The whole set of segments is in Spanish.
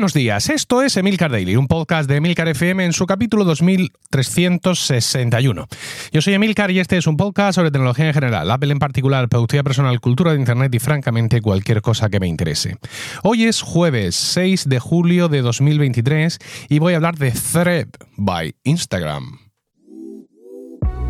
Buenos días, esto es Emilcar Daily, un podcast de Emilcar FM en su capítulo 2361. Yo soy Emilcar y este es un podcast sobre tecnología en general, Apple en particular, productividad personal, cultura de Internet y francamente cualquier cosa que me interese. Hoy es jueves 6 de julio de 2023 y voy a hablar de Thread by Instagram.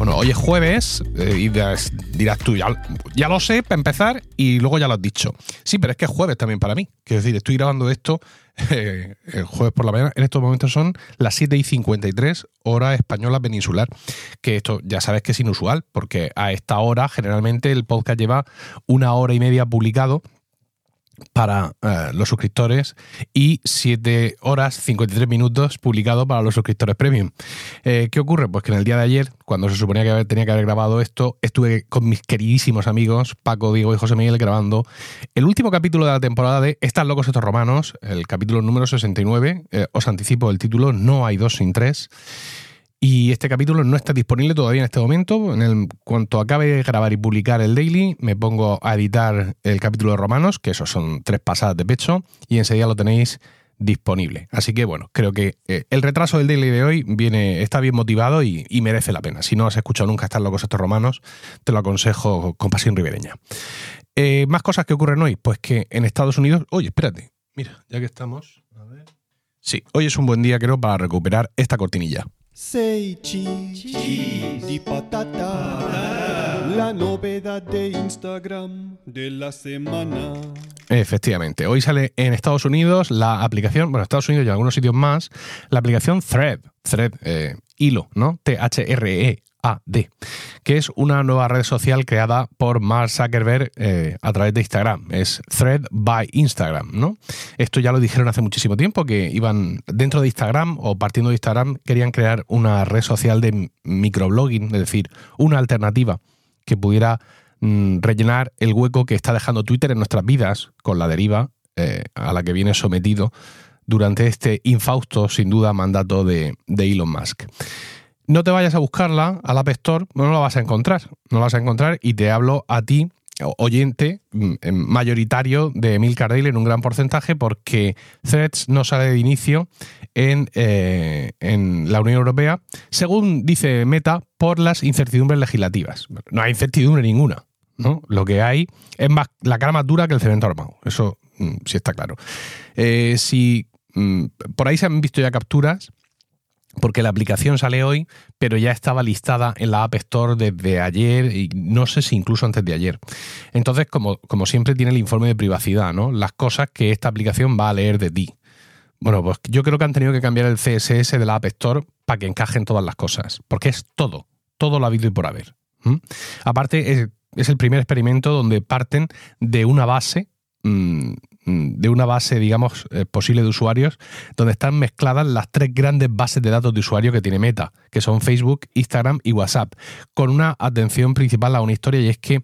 Bueno, hoy es jueves eh, y dirás, tú, ya, lo sé para empezar y luego ya lo has dicho. Sí, pero es que es jueves también para mí. Quiero decir, estoy grabando esto eh, el jueves por la mañana. En estos momentos son las 7 y 53 hora española peninsular. Que esto ya sabes que es inusual, porque a esta hora generalmente el podcast lleva una hora y media publicado para eh, los suscriptores y 7 horas 53 minutos publicado para los suscriptores premium. Eh, ¿Qué ocurre? Pues que en el día de ayer, cuando se suponía que tenía que haber grabado esto, estuve con mis queridísimos amigos Paco, Diego y José Miguel grabando el último capítulo de la temporada de Están locos estos romanos, el capítulo número 69. Eh, os anticipo el título, No hay dos sin tres. Y este capítulo no está disponible todavía en este momento. En el cuanto acabe de grabar y publicar el daily, me pongo a editar el capítulo de Romanos, que esos son tres pasadas de pecho, y enseguida lo tenéis disponible. Así que bueno, creo que eh, el retraso del daily de hoy viene, está bien motivado y, merece la pena. Si no has escuchado nunca Están locos estos romanos, te lo aconsejo con pasión ribereña. Eh, más cosas que ocurren hoy, pues que en Estados Unidos. Oye, espérate, mira, ya que estamos. A ver. Sí, hoy es un buen día, creo, para recuperar esta cortinilla. Say cheese, di patata, la novedad de Instagram de la semana. Efectivamente, hoy sale en Estados Unidos la aplicación, bueno, Estados Unidos y algunos sitios más, la aplicación Thread, Thread, eh, hilo, ¿no? T-H-R-E, AD, que es una nueva red social creada por Mark Zuckerberg eh, a través de Instagram. Es Thread by Instagram, ¿no? Esto ya lo dijeron hace muchísimo tiempo, que iban dentro de Instagram o partiendo de Instagram, querían crear una red social de microblogging, es decir, una alternativa que pudiera mm, rellenar el hueco que está dejando Twitter en nuestras vidas con la deriva eh, a la que viene sometido durante este infausto, sin duda, mandato de, de Elon Musk no te vayas a buscarla al App Store, no la vas a encontrar. No la vas a encontrar y te hablo a ti, oyente mm, mayoritario de Emil Cardale en un gran porcentaje porque Threads no sale de inicio en, eh, en, la Unión Europea, según dice Meta, por las incertidumbres legislativas. No hay incertidumbre ninguna. ¿no? Lo que hay es más la cara más dura que el cemento armado. Eso mm, sí está claro. Eh, si mm, por ahí se han visto ya capturas porque la aplicación sale hoy, pero ya estaba listada en la App Store desde ayer y no sé si incluso antes de ayer. Entonces, como, como siempre, tiene el informe de privacidad, ¿no? Las cosas que esta aplicación va a leer de ti. Bueno, pues yo creo que han tenido que cambiar el CSS de la App Store para que encajen todas las cosas, porque es todo, todo lo habido y por haber. Aparte, es, es, el primer experimento donde parten de una base mm, de una base, digamos, eh, posible de usuarios, donde están mezcladas las tres grandes bases de datos de usuario que tiene Meta, que son Facebook, Instagram y WhatsApp, con una atención principal a una historia y es que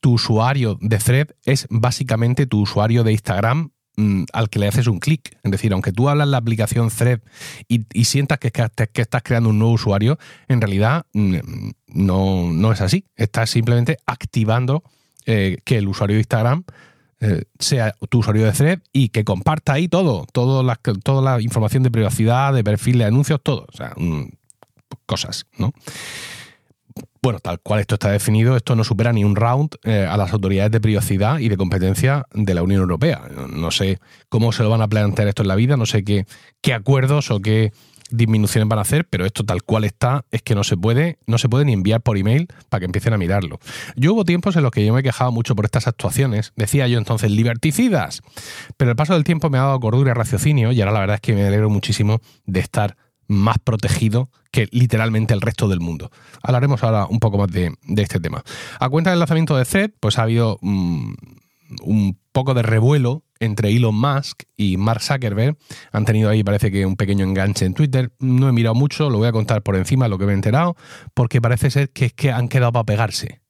tu usuario de Thread es básicamente tu usuario de Instagram mm, al que le haces un clic. Es decir, aunque tú hablas la aplicación Thread y, sientas que, que, estás creando un nuevo usuario, en realidad mm, no, no es así. Estás simplemente activando eh, que el usuario de Instagram eh, sea tu usuario de Thread y que comparta ahí todo, todo la, toda la información de privacidad, de perfil de anuncios, todo. O sea, mm, cosas, ¿no? Bueno, tal cual esto está definido, esto no supera ni un round eh, a las autoridades de privacidad y de competencia de la Unión Europea. No sé cómo se lo van a plantear esto en la vida, no sé qué, qué acuerdos o qué disminuciones van a hacer, pero esto tal cual está es que no se puede, no se puede ni enviar por email para que empiecen a mirarlo. Yo hubo tiempos en los que yo me quejaba mucho por estas actuaciones, decía yo entonces liberticidas, pero el paso del tiempo me ha dado cordura y raciocinio y ahora la verdad es que me alegro muchísimo de estar más protegido que literalmente el resto del mundo. Hablaremos ahora un poco más de, este tema. A cuenta del lanzamiento de Zed, pues ha habido mm, un poco de revuelo entre Elon Musk y Mark Zuckerberg. Han tenido ahí, parece que un pequeño enganche en Twitter. No he mirado mucho, lo voy a contar por encima lo que me he enterado, porque parece ser que es que han quedado para pegarse.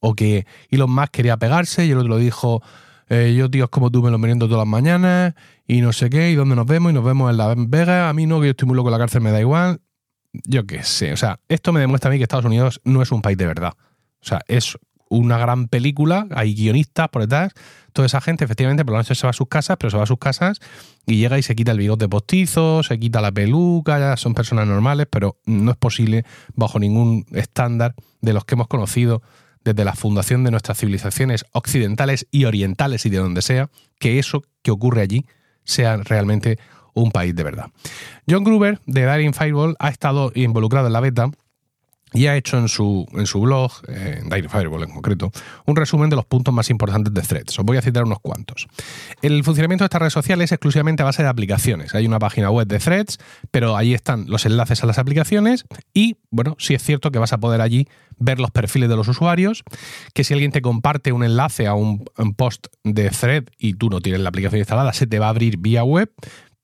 O que Elon Musk quería pegarse y el otro dijo, eh, yo tío es como tú me lo meriendo todas las mañanas y no sé qué, y dónde nos vemos, y nos vemos en la Vega, a mí no, que yo estoy muy loco en la cárcel, me da igual. Yo qué sé, o sea, esto me demuestra a mí que Estados Unidos no es un país de verdad. O sea, es una gran película, hay guionistas por detrás, toda esa gente efectivamente por la noche se va a sus casas, pero se va a sus casas y llega y se quita el bigote postizo, se quita la peluca, ya son personas normales, pero no es posible bajo ningún estándar de los que hemos conocido desde la fundación de nuestras civilizaciones occidentales y orientales y de donde sea, que eso que ocurre allí sea realmente un país de verdad. John Gruber de Daring Fireball ha estado involucrado en la beta y ha hecho en su, en su blog, en Dire Fireball en concreto, un resumen de los puntos más importantes de Threads. Os voy a citar unos cuantos. El funcionamiento de esta red social es exclusivamente a base de aplicaciones. Hay una página web de Threads, pero ahí están los enlaces a las aplicaciones y, bueno, sí es cierto que vas a poder allí ver los perfiles de los usuarios, que si alguien te comparte un enlace a un, un post de Thread y tú no tienes la aplicación instalada, se te va a abrir vía web,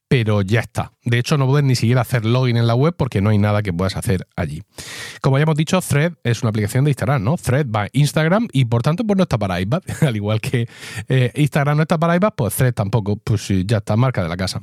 pero ya está. De hecho, no puedes ni siquiera hacer login en la web porque no hay nada que puedas hacer allí. Como ya hemos dicho, Thread es una aplicación de Instagram, ¿no? Thread va Instagram y por tanto pues no está para iPad. Al igual que eh, Instagram no está para iPad, pues Thread tampoco, pues ya está, marca de la casa.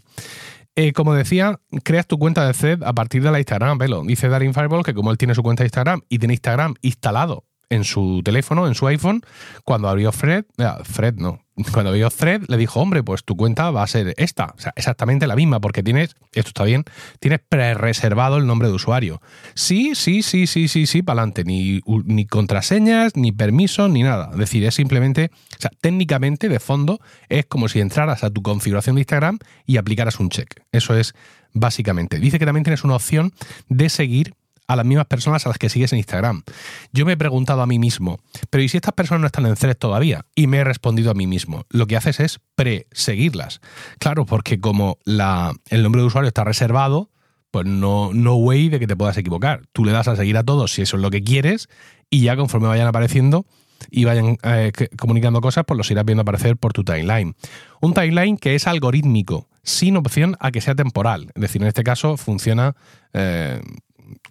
Eh, como decía, creas tu cuenta de Thread a partir de la Instagram, velo. Dice Darin Fireball que como él tiene su cuenta de Instagram y tiene Instagram instalado en su teléfono, en su iPhone, cuando abrió Fred, Fred no, cuando vio Thread, le dijo, hombre, pues tu cuenta va a ser esta. O sea, exactamente la misma, porque tienes, esto está bien, tienes pre-reservado el nombre de usuario. Sí, sí, sí, sí, sí, sí, para adelante. Ni, ni contraseñas, ni permisos, ni nada. Es decir, es simplemente, o sea, técnicamente, de fondo, es como si entraras a tu configuración de Instagram y aplicaras un check. Eso es básicamente. Dice que también tienes una opción de seguir a las mismas personas a las que sigues en Instagram. Yo me he preguntado a mí mismo, pero ¿y si estas personas no están en Thread todavía? Y me he respondido a mí mismo. Lo que haces es pre-seguirlas. Claro, porque como la, el nombre de usuario está reservado, pues no, no way de que te puedas equivocar. Tú le das a seguir a todos si eso es lo que quieres y ya conforme vayan apareciendo y vayan eh, comunicando cosas, pues los irás viendo aparecer por tu timeline. Un timeline que es algorítmico, sin opción a que sea temporal. Es decir, en este caso funciona eh,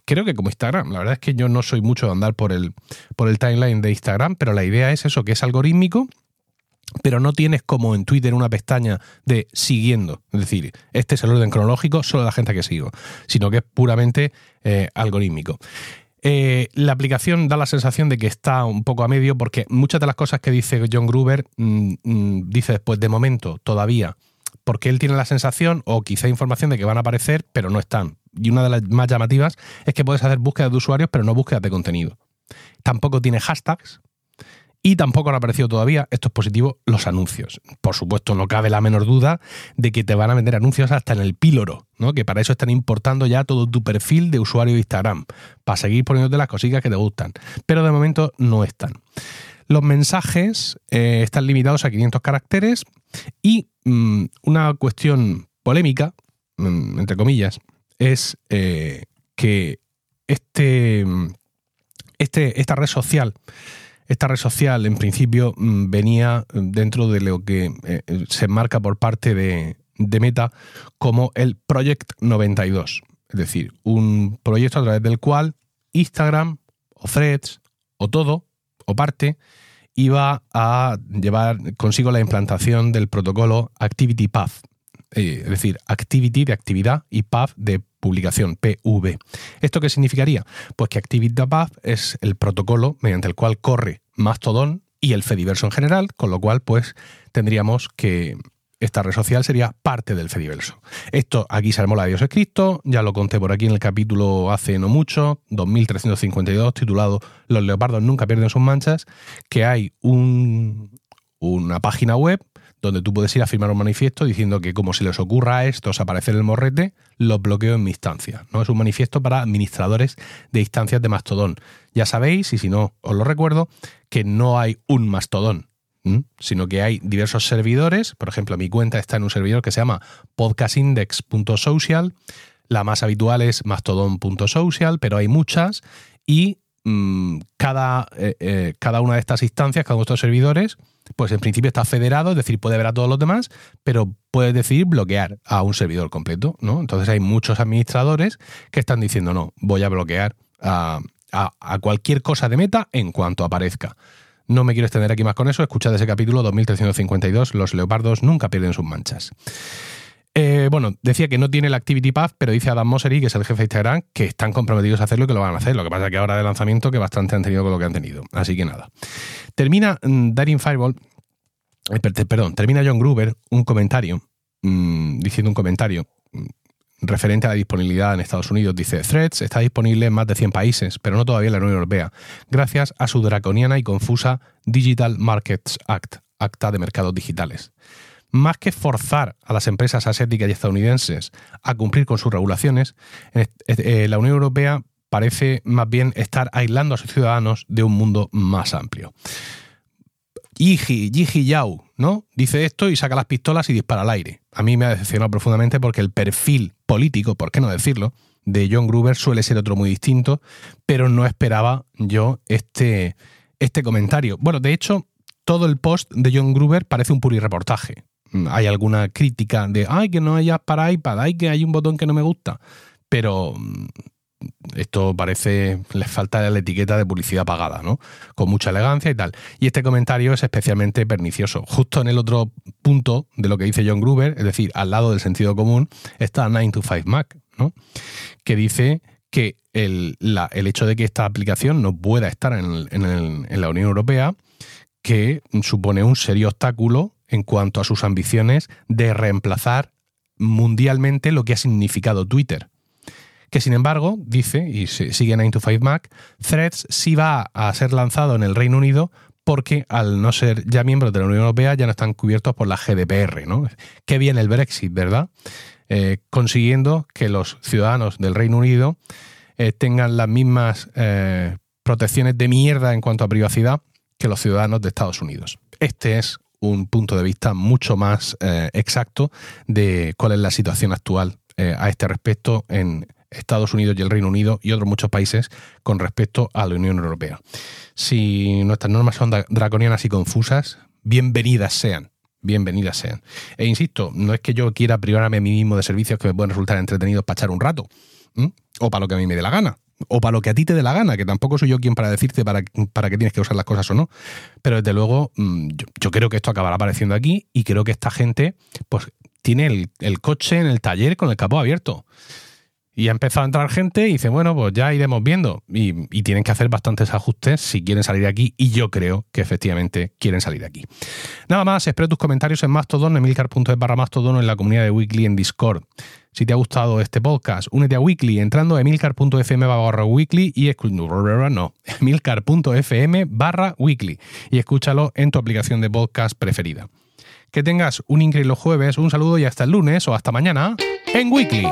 creo que como Instagram. La verdad es que yo no soy mucho de andar por el, por el timeline de Instagram, pero la idea es eso, que es algorítmico, pero no tienes como en Twitter una pestaña de siguiendo. Es decir, este es el orden cronológico, solo la gente que sigo, sino que es puramente eh, algorítmico. Eh, la aplicación da la sensación de que está un poco a medio porque muchas de las cosas que dice John Gruber mm, mm, dice después de momento todavía porque él tiene la sensación o quizá información de que van a aparecer pero no están y una de las más llamativas es que puedes hacer búsquedas de usuarios, pero no búsquedas de contenido. Tampoco tiene hashtags y tampoco han aparecido todavía, esto es positivo, los anuncios. Por supuesto, no cabe la menor duda de que te van a vender anuncios hasta en el píloro, ¿no? que para eso están importando ya todo tu perfil de usuario de Instagram, para seguir poniéndote las cositas que te gustan. Pero de momento no están. Los mensajes eh, están limitados a 500 caracteres y mm, una cuestión polémica, mm, entre comillas, es eh, que este, este, esta red social, esta red social en principio mm, venía dentro de lo que eh, se marca por parte de, de Meta como el Project 92. Es decir, un proyecto a través del cual Instagram o Threads o todo o parte iba a llevar consigo la implantación del protocolo Activity Path, eh, es decir, Activity de actividad y Path de publicación, PV. ¿Esto qué significaría? Pues que ActivityPath es el protocolo mediante el cual corre Mastodon y el Fediverso en general, con lo cual pues tendríamos que esta red social sería parte del Fediverso. Esto aquí se armó la Dios escrito, ya lo conté por aquí en el capítulo hace no mucho, 2352, titulado Los leopardos nunca pierden sus manchas, que hay un, una página web donde tú puedes ir a firmar un manifiesto diciendo que como se les ocurra a estos aparecer el morrete, los bloqueo en mi instancia. ¿no? Es un manifiesto para administradores de instancias de Mastodon. Ya sabéis, y si no os lo recuerdo, que no hay un Mastodon, sino que hay diversos servidores. Por ejemplo, mi cuenta está en un servidor que se llama podcastindex.social. La más habitual es mastodon.social, pero hay muchas y mm, cada, eh, eh, cada una de estas instancias, cada uno de estos servidores, pues en principio está federado, es decir, puede ver a todos los demás, pero puede decidir bloquear a un servidor completo, ¿no? Entonces hay muchos administradores que están diciendo, no, voy a bloquear a, a cualquier cosa de meta en cuanto aparezca. No me quiero extender aquí más con eso, escuchad ese capítulo 2352, los leopardos nunca pierden sus manchas. Eh, bueno, decía que no tiene el Activity Path, pero dice Adam Mosseri, que es el jefe de Instagram, que están comprometidos a hacerlo y que lo van a hacer. Lo que pasa es que ahora de lanzamiento que bastante han tenido con lo que han tenido. Así que nada. Termina mm, Daring Fireball, eh, perdón, termina John Gruber un comentario, mm, diciendo un comentario mm, referente a la disponibilidad en Estados Unidos. Dice, Threads está disponible en más de 100 países, pero no todavía en la Unión Europea, gracias a su draconiana y confusa Digital Markets Act, Acta de Mercados Digitales más que forzar a las empresas asiáticas y estadounidenses a cumplir con sus regulaciones, eh, la Unión Europea parece más bien estar aislando a sus ciudadanos de un mundo más amplio. Yiji, Yiji Yao, ¿no? Dice esto y saca las pistolas y dispara al aire. A mí me ha decepcionado profundamente porque el perfil político, por qué no decirlo, de John Gruber suele ser otro muy distinto, pero no esperaba yo este, este comentario. Bueno, de hecho, todo el post de John Gruber parece un reportaje. Hay alguna crítica de, ay, que no haya para iPad, ay, que hay un botón que no me gusta. Pero mm, esto parece, les falta la etiqueta de publicidad pagada, ¿no? Con mucha elegancia y tal. Y este comentario es especialmente pernicioso. Justo en el otro punto de lo que dice John Gruber, es decir, al lado del sentido común, está 9 to 5 Mac, ¿no? Que dice que el, el, hecho de que esta aplicación no pueda estar en, en la Unión Europea, que supone un serio obstáculo en cuanto a sus ambiciones de reemplazar mundialmente lo que ha significado Twitter. Que sin embargo, dice, y sigue 9 to 5 Mac, Threads sí va a ser lanzado en el Reino Unido porque al no ser ya miembros de la Unión Europea ya no están cubiertos por la GDPR. ¿no? Qué bien el Brexit, ¿verdad? Eh, consiguiendo que los ciudadanos del Reino Unido eh, tengan las mismas eh, protecciones de mierda en cuanto a privacidad que los ciudadanos de Estados Unidos. Este es un punto de vista mucho más eh, exacto de cuál es la situación actual eh, a este respecto en Estados Unidos y el Reino Unido y otros muchos países con respecto a la Unión Europea. Si nuestras normas son draconianas y confusas, bienvenidas sean. Bienvenidas sean. E insisto, no es que yo quiera privarme a mí mismo de servicios que me pueden resultar entretenidos para echar un rato, o para lo que a mí me dé la gana o para lo que a ti te dé la gana, que tampoco soy yo quien para decirte para, para qué tienes que usar las cosas o no. Pero desde luego, mm, yo, creo que esto acabará apareciendo aquí y creo que esta gente, pues, tiene el, el coche en el taller con el capó abierto. Y ha empezado a entrar gente y dice, bueno, pues ya iremos viendo. Y, tienen que hacer bastantes ajustes si quieren salir de aquí. Y yo creo que efectivamente quieren salir de aquí. Nada más, espero tus comentarios en Mastodon, emilcar.es barra Mastodon en la comunidad de Weekly en Discord. Si te ha gustado este podcast, únete a Weekly entrando a emilcar.fm barra weekly y no, emilcar.fm barra weekly y escúchalo en tu aplicación de podcast preferida. Que tengas un increíble jueves, un saludo y hasta el lunes o hasta mañana en Weekly.